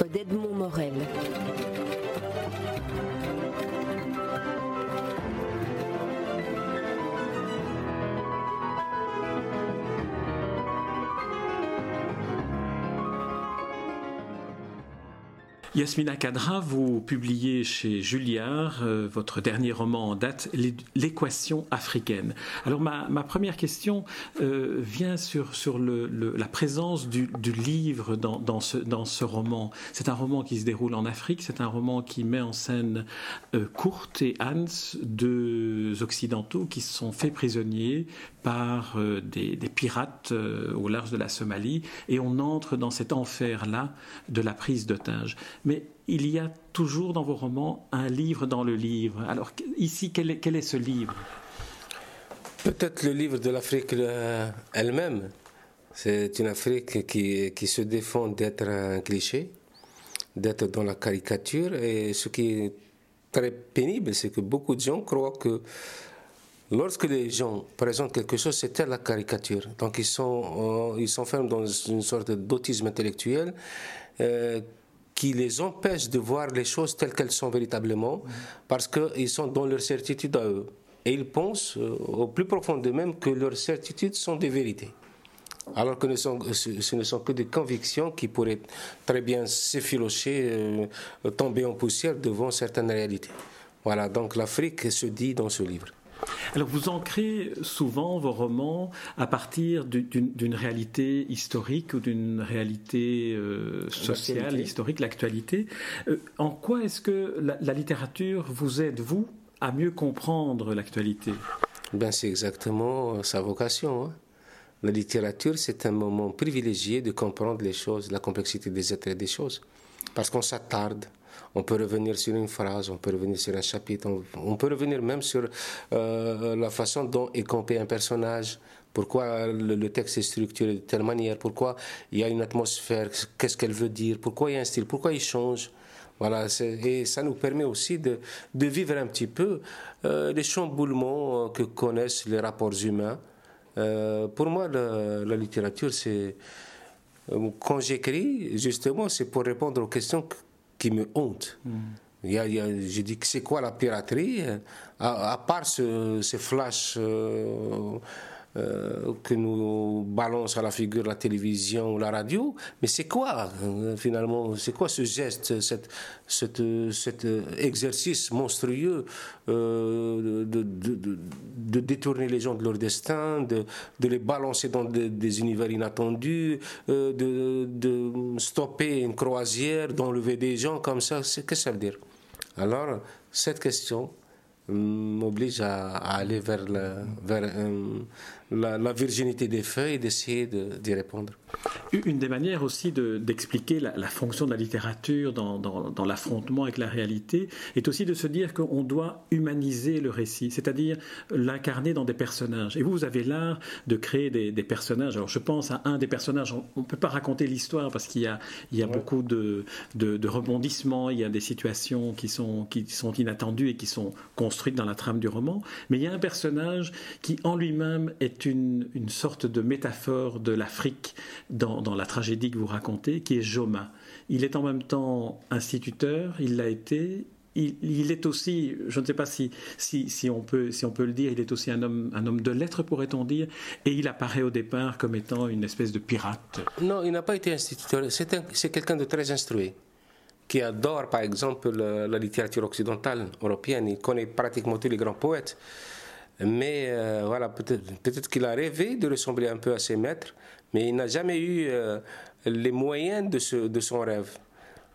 d'Edmond Morel. Yasmina Kadra, vous publiez chez Julliard euh, votre dernier roman en date, L'équation africaine. Alors ma, première question euh, vient sur, la présence du, livre dans, dans, ce, dans ce roman. C'est un roman qui se déroule en Afrique, c'est un roman qui met en scène euh, Kurt et Hans, deux occidentaux qui se sont faits prisonniers par des, des, pirates au large de la Somalie, et on entre dans cet enfer-là de la prise d'otages mais il y a toujours dans vos romans un livre dans le livre. Alors ici, quel est, quel est ce livre? Peut-être le livre de l'Afrique euh, elle-même. C'est une Afrique qui, qui se défend d'être un cliché, d'être dans la caricature. Et ce qui est très pénible, c'est que beaucoup de gens croient que lorsque les gens présentent quelque chose, c'est la caricature. Donc ils sont, euh, s'enferment dans une sorte d'autisme intellectuel. Euh, qui les empêche de voir les choses telles qu'elles sont véritablement, parce qu'ils sont dans leur certitude à eux. Et ils pensent euh, au plus profond d'eux-mêmes que leurs certitudes sont des vérités. Alors que ce ne sont que des convictions qui pourraient très bien s'effilocher, tomber en poussière devant certaines réalités. Voilà, donc l'Afrique se dit dans ce livre. Alors vous ancrez souvent vos romans à partir d'une réalité historique ou d'une réalité euh, sociale, historique, l'actualité. Euh, en quoi est-ce que la, littérature vous aide, vous, à mieux comprendre l'actualité? Ben, C'est exactement sa vocation. Hein. La littérature, c'est un moment privilégié de comprendre les choses, la complexité des êtres et des choses. Parce qu'on s'attarde, on peut revenir sur une phrase, on peut revenir sur un chapitre, on, peut revenir même sur euh, la façon dont est compté un personnage, pourquoi le, texte est structuré de telle manière, pourquoi il y a une atmosphère, qu'est-ce qu'elle veut dire, pourquoi il y a un style, pourquoi il change. Voilà, et ça nous permet aussi de, vivre un petit peu euh, les chamboulements que connaissent les rapports humains. Euh, pour moi, la, la littérature, c'est quand j'écris, justement, c'est pour répondre aux questions qui me honte. Il y a, je dis que c'est quoi la piraterie? À, part ce, ce flash euh, euh, que nous balance à la figure la télévision ou la radio. Mais c'est quoi, euh, finalement, c'est quoi ce geste, cette, cet exercice monstrueux euh, de, de, détourner les gens de leur destin, de, les balancer dans des univers inattendus, de, stopper une croisière, d'enlever des gens comme ça? Qu'est-ce que ça veut dire? Alors, cette question m'oblige à, aller vers, vers la, virginité des feuilles et d'essayer d'y répondre. Une des manières aussi d'expliquer la, fonction de la littérature dans, dans, l'affrontement avec la réalité est aussi de se dire qu'on doit humaniser le récit, c'est-à-dire l'incarner dans des personnages. Et vous, vous avez l'art de créer des, personnages. Alors je pense à un des personnages, on ne peut pas raconter l'histoire parce qu'il y a, il y a beaucoup de, de, rebondissements, il y a des situations qui sont, qui sont inattendues et qui sont construites dans la trame du roman, mais il y a un personnage qui en lui-même est une, sorte de métaphore de l'Afrique dans, la tragédie que vous racontez, qui est Joma. Il est en même temps instituteur, il l'a été, il, est aussi, je ne sais pas si, si, on peut, si on peut le dire, il est aussi un homme, un homme de lettres, pourrait-on dire, et il apparaît au départ comme étant une espèce de pirate. Non, il n'a pas été instituteur, c'est quelqu'un de très instruit qui adore par exemple la, littérature occidentale, européenne, il connaît pratiquement tous les grands poètes. Mais euh, voilà, peut-être qu'il a rêvé de ressembler un peu à ses maîtres, mais il n'a jamais eu euh, les moyens de, de son rêve.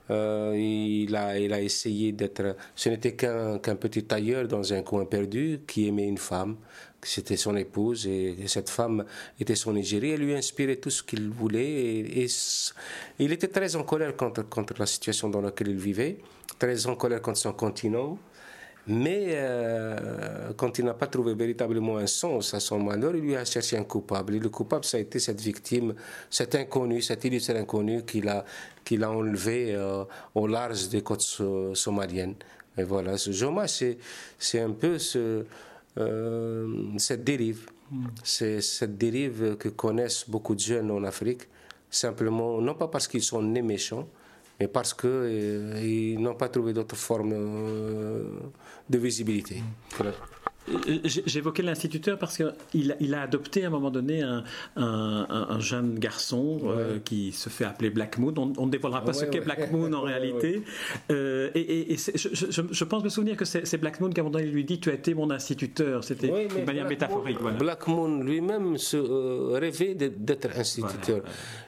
Euh, il, a, il a essayé d'être. Ce n'était qu'un petit tailleur dans un coin perdu qui aimait une femme. C'était son épouse et, cette femme était son égérie. Elle lui inspirait tout ce qu'il voulait. Et, il était très en colère contre, contre la situation dans laquelle il vivait, très en colère contre son continent. Mais euh, quand il n'a pas trouvé véritablement un sens à son malheur, il lui a cherché un coupable. Et le coupable, ça a été cette victime, cet inconnu, cet illustre inconnu qu'il a, qu'il a enlevé euh, au large des côtes somaliennes. Et voilà, ce Joma, c'est, c'est un peu ce, euh, cette dérive. Mm. C'est cette dérive que connaissent beaucoup de jeunes en Afrique, simplement, non pas parce qu'ils sont nés méchants, mais parce qu'ils euh, n'ont pas trouvé d'autre forme de visibilité. Euh, j'évoquais l'instituteur parce qu'il il a adopté à un moment donné un, un, jeune garçon euh, qui se fait appeler Black Moon. On, ne dévoilera pas ce qu'est Black Moon en réalité. Euh, et, je, pense me souvenir que c'est Black Moon qui à un moment donné lui dit Tu as été mon instituteur. C'était une manière métaphorique. Black Moon lui-même se rêvait d'être instituteur.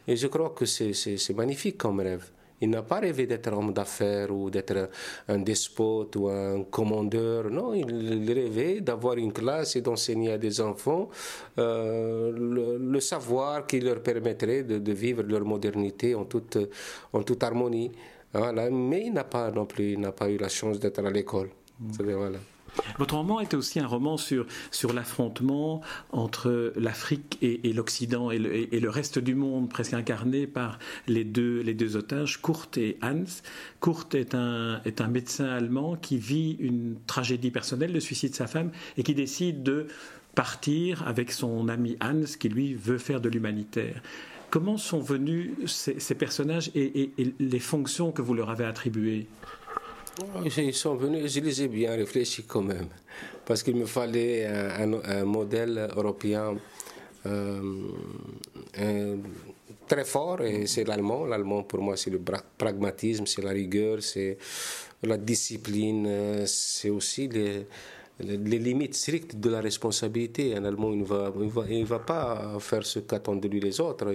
Et je crois que c'est magnifique comme rêve. Il n'a pas rêvé d'être homme d'affaires ou d'être un despote ou un commandeur. Non, il rêvait d'avoir une classe et d'enseigner à des enfants euh, le, savoir qui leur permettrait de, vivre leur modernité en toute, en toute harmonie. Voilà. Mais il n'a pas non plus, n'a pas eu la chance d'être à l'école. Voilà. Votre roman était aussi un roman sur, sur l'affrontement entre l'Afrique et, l'Occident et, le, reste du monde, presque incarné par les deux, les deux otages, Kurt et Hans. Kurt est un, est un médecin allemand qui vit une tragédie personnelle, le suicide de sa femme, et qui décide de partir avec son ami Hans, qui lui veut faire de l'humanitaire. Comment sont venus ces, ces personnages et les fonctions que vous leur avez attribuées? Ils sont venus, je les ai bien réfléchi quand même, parce qu'il me fallait un, modèle européen euh, très fort, et c'est l'allemand. L'allemand, pour moi, c'est le pragmatisme, c'est la rigueur, c'est la discipline, c'est aussi les les limites strictes de la responsabilité. Un Allemand, il ne va, pas faire ce qu'attendent de lui les autres.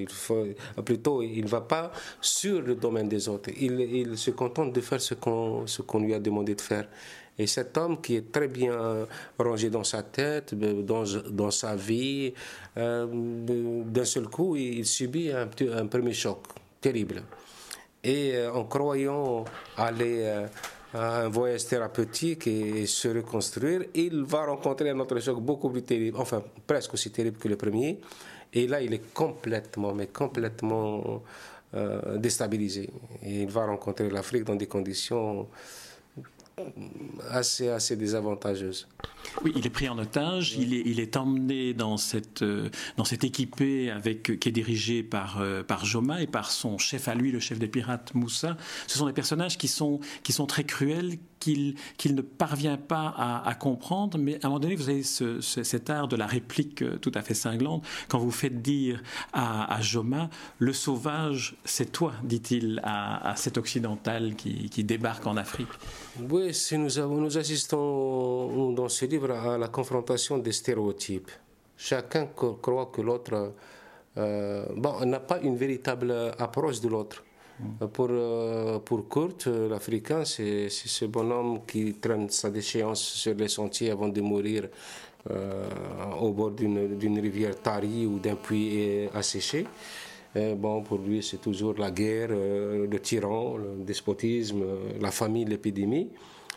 Plutôt, il ne va pas sur le domaine des autres. Il, se contente de faire ce qu'on lui a demandé de faire. Et cet homme qui est très bien rangé dans sa tête, dans, sa vie, euh, d'un seul coup, il subit un, premier choc terrible. Et euh, en croyant aller... Euh, un voyage thérapeutique et se reconstruire, il va rencontrer un autre choc beaucoup plus terrible, enfin presque aussi terrible que le premier. Et là, il est complètement, mais complètement euh, déstabilisé. Et il va rencontrer l'Afrique dans des conditions assez, assez désavantageuse. Oui, il est pris en otage, il, est, emmené dans cette, euh, équipée qui est dirigée par, euh, par Joma et par son chef à lui, le chef des pirates Moussa. Ce sont des personnages qui sont, très cruels, qu'il ne parvient pas à, comprendre, mais à un moment donné, vous avez cet art de la réplique euh, tout à fait cinglante, quand vous faites dire à, Joma, le sauvage, c'est toi, dit-il à, cet occidental qui, débarque en Afrique. Oui, nous, avons, nous assistons dans ce livre à la confrontation des stéréotypes. Chacun croit que l'autre euh, bon, n'a pas une véritable approche de l'autre. Pour, euh, pour Kurt, euh, l'Africain, c'est ce bonhomme qui traîne sa déchéance sur les sentiers avant de mourir euh, au bord d'une rivière tarie ou d'un puits asséché. bon, pour lui, c'est toujours la guerre, le tyran, le despotisme, la famille, l'épidémie.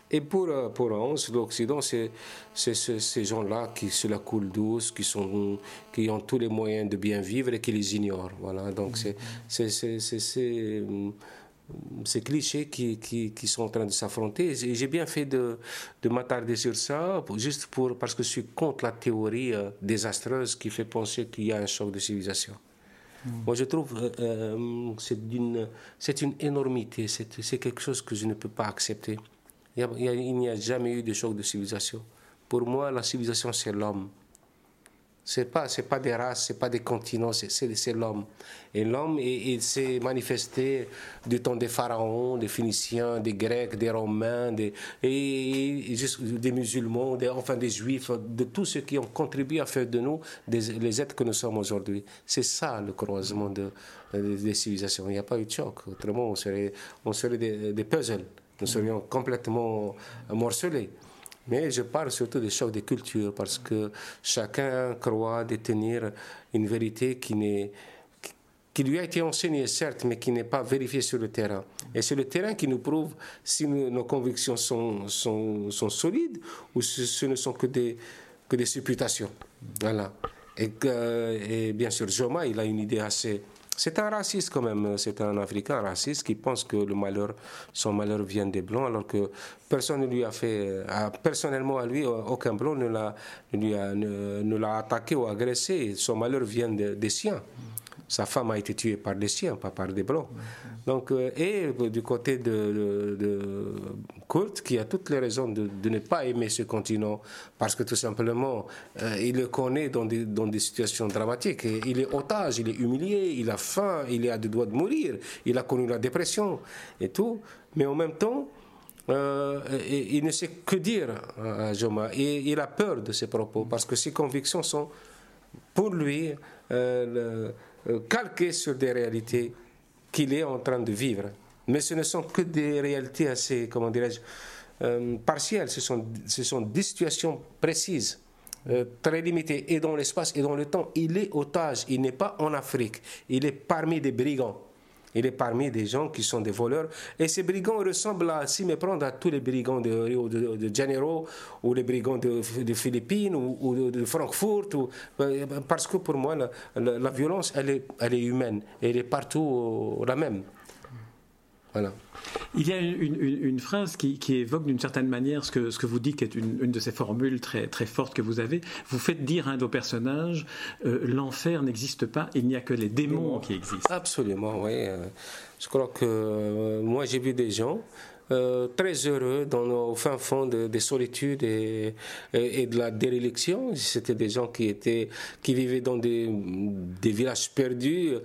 Et pour, euh, pour l'Occident, c'est ces gens-là qui se la coulent douce, qui, sont, qui ont tous les moyens de bien vivre et qui les ignorent. Voilà. Donc, c'est ces clichés qui, qui, qui, sont en train de s'affronter. J'ai bien fait de, de m'attarder sur ça, juste pour, parce que je suis contre la théorie euh, désastreuse qui fait penser qu'il y a un choc de civilisation. Mm. Moi, je trouve que euh, c'est une énormité, c'est quelque chose que je ne peux pas accepter. Il n'y a, jamais eu de choc de civilisation. Pour moi, la civilisation, c'est l'homme. Ce n'est pas, pas des races, ce n'est pas des continents, c'est l'homme. Et l'homme, il, s'est manifesté du temps des pharaons, des Phéniciens, des Grecs, des Romains, des, et, des musulmans, des, enfin des Juifs, de tous ceux qui ont contribué à faire de nous des, les êtres que nous sommes aujourd'hui. C'est ça le croisement de, des civilisations. Il n'y a pas eu de choc. Autrement, on serait, on serait des, des puzzles nous serions complètement morcelés. Mais je parle surtout des chocs de culture parce que chacun croit détenir une vérité qui, lui a été enseignée, certes, mais qui n'est pas vérifiée sur le terrain. Et c'est le terrain qui nous prouve si nos convictions sont, solides ou si ce ne sont que des, des supputations. Voilà. Et bien sûr, Joma, il a une idée assez c'est un raciste quand même, c'est un Africain raciste qui pense que le malheur, son malheur vient des Blancs, alors que personne ne lui a fait, personnellement à lui, aucun Blanc ne l'a, ne, l'a attaqué ou agressé, son malheur vient des siens. Sa femme a été tuée par des siens, pas par des blancs. Donc, euh, et du côté de, de, Kurt, qui a toutes les raisons de, ne pas aimer ce continent, parce que tout simplement, euh, il le connaît dans des, dans des situations dramatiques. il est otage, il est humilié, il a faim, il est à deux doigts de mourir, il a connu la dépression et tout. Mais en même temps, euh, il ne sait que dire à Joma. Et il a peur de ses propos parce que ses convictions sont, pour lui, euh, euh, calquées sur des réalités qu'il est en train de vivre. Mais ce ne sont que des réalités assez, comment dirais-je, partielles. Ce sont, ce sont des situations précises. très limitées et dans l'espace et dans le temps. Il est otage, il n'est pas en Afrique, il est parmi des brigands. Il est parmi des gens qui sont des voleurs. Et ces brigands ressemblent à s'y méprendre à tous les brigands de Rio de, Janeiro ou les brigands de, Philippines ou, de, Francfort. Euh, parce que pour moi, la, violence, elle est, elle est humaine. Elle est partout la même. Voilà. Il y a une, phrase qui, évoque d'une certaine manière ce que, ce que vous dites, qui est une, de ces formules très, très fortes que vous avez. Vous faites dire à un de vos personnages euh, l'enfer n'existe pas, il n'y a que les démons qui existent. Absolument, oui. Euh, je crois que euh, moi j'ai vu des gens. très heureux dans, au fin fond des solitudes et, et, de la déréliction. C'était des gens qui, étaient, qui vivaient dans des, des villages perdus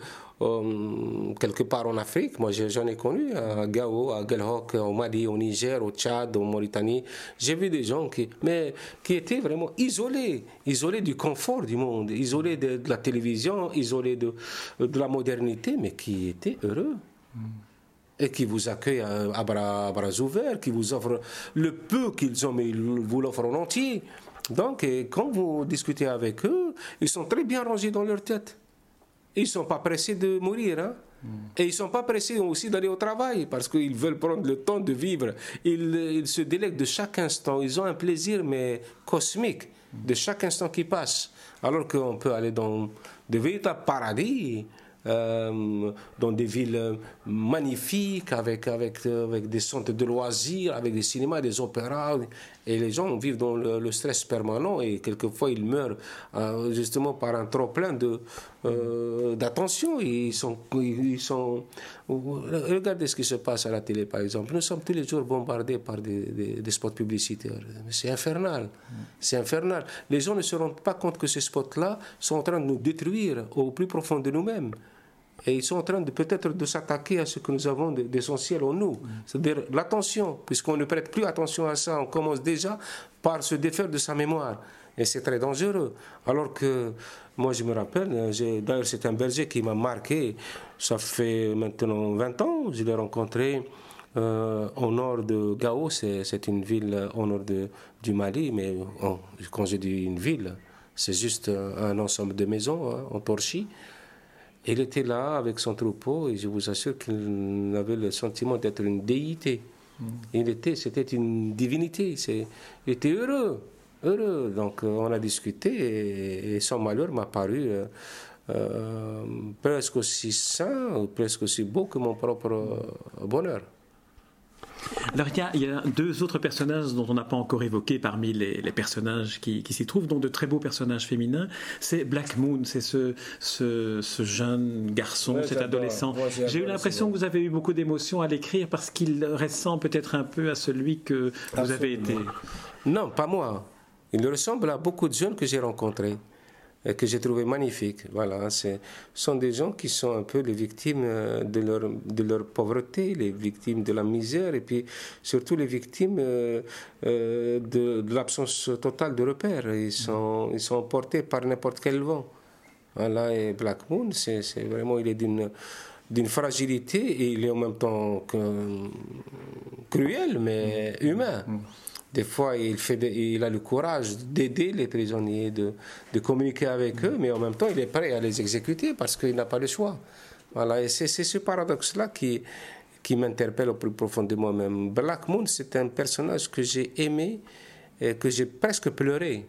euh, quelque part en Afrique. Moi, j'en ai connu à Gao, à Gelhok, au Mali, au Niger, au Tchad, au Mauritanie. J'ai vu des gens qui, mais, qui étaient vraiment isolés, isolés du confort du monde, isolés de, la télévision, isolés de, la modernité, mais qui étaient heureux. et qui vous accueillent à bras, ouverts, qui vous offrent le peu qu'ils ont, mais ils vous l'offrent en entier. Donc, quand vous discutez avec eux, ils sont très bien rangés dans leur tête. Ils ne sont pas pressés de mourir. Hein? Hmm. Et ils ne sont pas pressés aussi d'aller au travail parce qu'ils veulent prendre le temps de vivre. Ils, se délectent de chaque instant. Ils ont un plaisir, mais cosmique, de chaque instant qui passe. Alors qu'on peut aller dans de véritables paradis euh, dans des villes magnifiques, avec, avec, avec des centres de loisirs, avec des cinémas, des opéras. Et les gens vivent dans le, stress permanent et quelquefois ils meurent euh, justement par un trop plein de, euh, d'attention. Ils sont, ils sont. Regardez ce qui se passe à la télé, par exemple. Nous sommes tous les jours bombardés par des, des, spots publicitaires. C'est infernal. C'est infernal. Les gens ne se rendent pas compte que ces spots-là sont en train de nous détruire au plus profond de nous-mêmes. Et ils sont en train de peut-être de s'attaquer à ce que nous avons d'essentiel en nous. C'est-à-dire l'attention, puisqu'on ne prête plus attention à ça, on commence déjà par se défaire de sa mémoire. Et c'est très dangereux. Alors que moi, je me rappelle, d'ailleurs, c'est un berger qui m'a marqué. Ça fait maintenant 20 ans. Je l'ai rencontré euh, au nord de Gao. C'est une ville au nord de, du Mali. Mais quand je dis une ville, c'est juste un, ensemble de maisons hein, en torchis. Il était là avec son troupeau et je vous assure qu'il avait le sentiment d'être une déité. Mm. Il était, c'était une divinité. il était heureux, heureux. Donc euh, on a discuté et, son malheur m'a paru euh, euh, presque aussi sain, presque aussi beau que mon propre bonheur. Alors il y, a, deux autres personnages dont on n'a pas encore évoqué parmi les, personnages qui, s'y trouvent, dont de très beaux personnages féminins. C'est Black Moon, c'est ce, ce, jeune garçon, cet adolescent. J'ai eu l'impression que vous avez eu beaucoup d'émotions à l'écrire parce qu'il ressemble peut-être un peu à celui que vous avez été. Non, pas moi. Il ressemble à beaucoup de jeunes que j'ai rencontrés que j'ai trouvé magnifique. Voilà, ce sont des gens qui sont un peu les victimes euh, de leur, de leur pauvreté, les victimes de la misère et puis surtout les victimes euh, euh, de, l'absence totale de repères. Ils sont, ils sont emportés par n'importe quel vent. Voilà, et Black Moon, c'est vraiment, il est d'une d'une fragilité et il est en même temps cruel mais humain. Des fois, il, a le courage d'aider les prisonniers, de, communiquer avec eux, mais en même temps, il est prêt à les exécuter parce qu'il n'a pas le choix. Voilà, et c'est ce paradoxe-là qui, qui m'interpelle au plus profond de moi-même. Black Moon, c'est un personnage que j'ai aimé et que j'ai presque pleuré.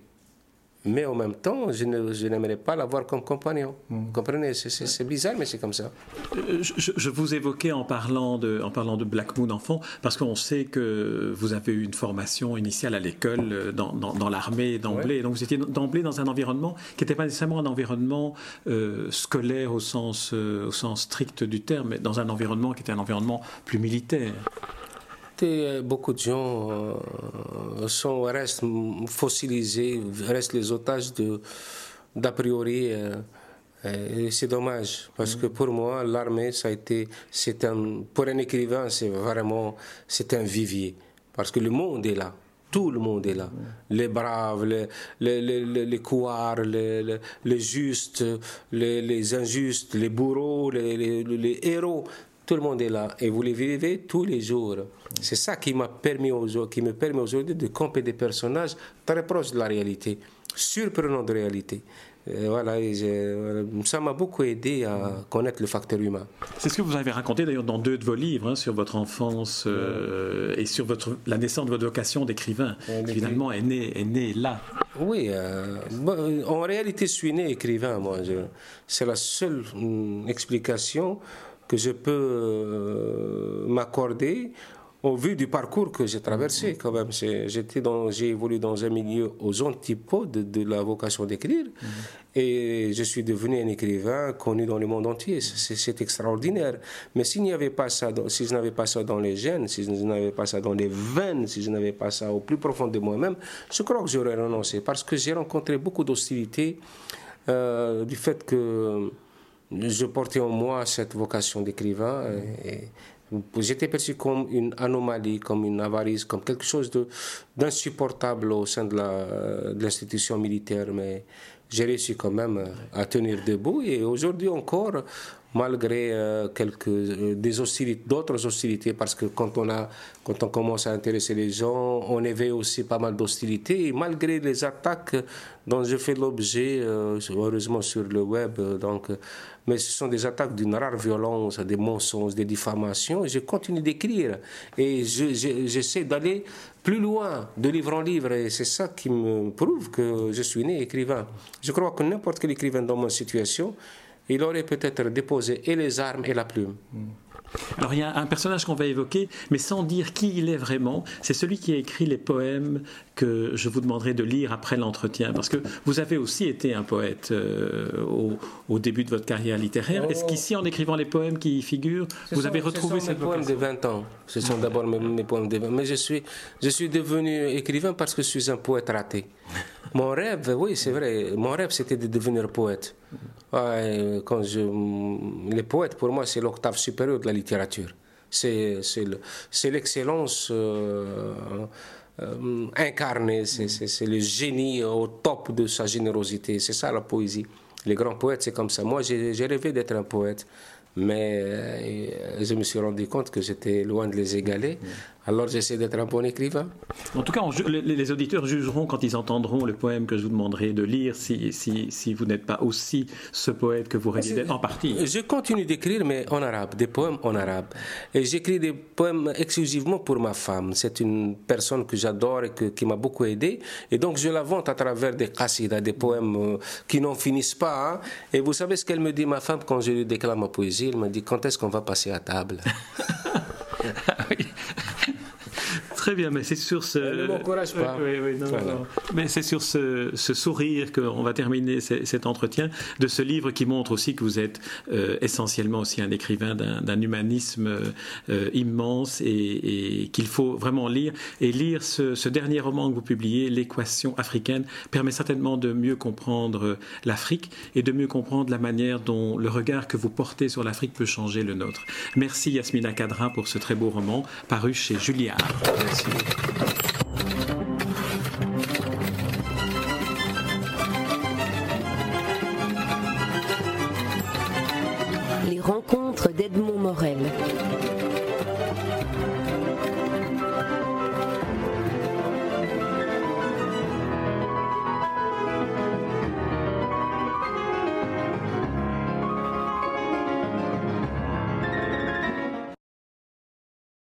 Mais en même temps, je, n'aimerais pas l'avoir comme compagnon. Vous comprenez C'est bizarre, mais c'est comme ça. Euh, je, vous évoquais en parlant, de, en parlant de Black Moon enfant, parce qu'on sait que vous avez eu une formation initiale à l'école, euh, dans, dans, l'armée d'emblée. Donc vous étiez d'emblée dans un environnement qui n'était pas nécessairement un environnement euh, scolaire au sens, au sens strict du terme, mais dans un environnement qui était un environnement plus militaire. Euh, beaucoup de gens euh, sont, restent fossilisés, restent les otages de, d'a priori. Euh, et c'est dommage parce que pour moi, l'armée, ça a été, c'est un, pour un écrivain, c'est vraiment, c'est un vivier parce que le monde est là. Tout le monde est là. Les braves, les, les, les, les couards, les, les, justes, les, les injustes, les bourreaux, les, héros. Tout le monde est là et vous les vivez tous les jours. C'est ça qui m'a permis qui me permet aujourd'hui de camper des personnages très proches de la réalité, surprenants de réalité. voilà, ça m'a beaucoup aidé à connaître le facteur humain. C'est ce que vous avez raconté d'ailleurs dans deux de vos livres hein, sur votre enfance euh, et sur votre, la naissance de votre vocation d'écrivain, finalement est née est né là. Oui, euh, en réalité, je suis né écrivain, moi. C'est la seule hum, explication que je peux euh, m'accorder au vu du parcours que j'ai traversé quand même. J'étais dans, j'ai évolué dans un milieu aux antipodes de, la vocation d'écrire mhm. et je suis devenu un écrivain connu dans le monde entier. C'est extraordinaire. Mais s'il n'y avait pas ça, si je n'avais pas ça dans les gènes, si je n'avais pas ça dans les veines, si je n'avais pas ça au plus profond de moi-même, je crois que j'aurais renoncé parce que j'ai rencontré beaucoup d'hostilité euh, du fait que je portais en moi cette vocation d'écrivain. Et, J'étais perçu comme une anomalie, comme une avarice, comme quelque chose d'insupportable au sein de l'institution militaire. Mais j'ai réussi quand même à tenir debout. Et aujourd'hui encore, malgré euh, quelques euh, d'autres hostilités, parce que quand on a, quand on commence à intéresser les gens, on éveille aussi pas mal d'hostilités. Et malgré les attaques dont je fais l'objet, euh, heureusement sur le web, donc, mais ce sont des attaques d'une rare violence, des mensonges, des diffamations. Je continue d'écrire et j'essaie d'aller plus loin, de livre en livre. Et c'est ça qui me prouve que je suis né écrivain. Je crois que n'importe quel écrivain dans ma situation il aurait peut-être déposé et les armes et la plume. Alors il y a un personnage qu'on va évoquer, mais sans dire qui il est vraiment. C'est celui qui a écrit les poèmes que je vous demanderai de lire après l'entretien, parce que vous avez aussi été un poète euh, au, début de votre carrière littéraire. Est-ce qu'ici, en écrivant les poèmes qui y figurent, vous avez retrouvé ce sont mes poèmes de 20 ans. Ce sont d'abord mes, poèmes de 20 ans. Mais je suis, je suis devenu écrivain parce que je suis un poète raté. Mon rêve, oui, c'est vrai, mon rêve c'était de devenir poète. Quand je, les poètes, pour moi, c'est l'octave supérieure de la littérature. C'est l'excellence euh, euh, incarnée, c'est le génie au top de sa générosité. C'est ça la poésie. Les grands poètes, c'est comme ça. Moi, j'ai rêvé d'être un poète mais euh, je me suis rendu compte que j'étais loin de les égaler. Alors j'essaie d'être un bon écrivain. En tout cas, les, auditeurs jugeront quand ils entendront le poème que je vous demanderai de lire si, si, si vous n'êtes pas aussi ce poète que vous résidez en partie. Je continue d'écrire, mais en arabe, des poèmes en arabe. Et j'écris des poèmes exclusivement pour ma femme. C'est une personne que j'adore et que, qui m'a beaucoup aidé. Et donc je la vante à travers des qasidas, des poèmes euh, qui n'en finissent pas. Hein. Et vous savez ce qu'elle me dit, ma femme, quand je lui déclare ma poésie? Elle me dit quand est-ce qu'on va passer à table? Ah. Très bien, mais c'est sur ce. ne m'encourage pas. Mais c'est sur ce, sourire qu'on va terminer cet entretien de ce livre qui montre aussi que vous êtes euh, essentiellement aussi un écrivain d'un humanisme euh, immense et, qu'il faut vraiment lire. Et lire ce, dernier roman que vous publiez, L'équation africaine, permet certainement de mieux comprendre l'Afrique et de mieux comprendre la manière dont le regard que vous portez sur l'Afrique peut changer le nôtre. Merci Yasmina Kadra pour ce très beau roman paru chez Julliard. Les rencontres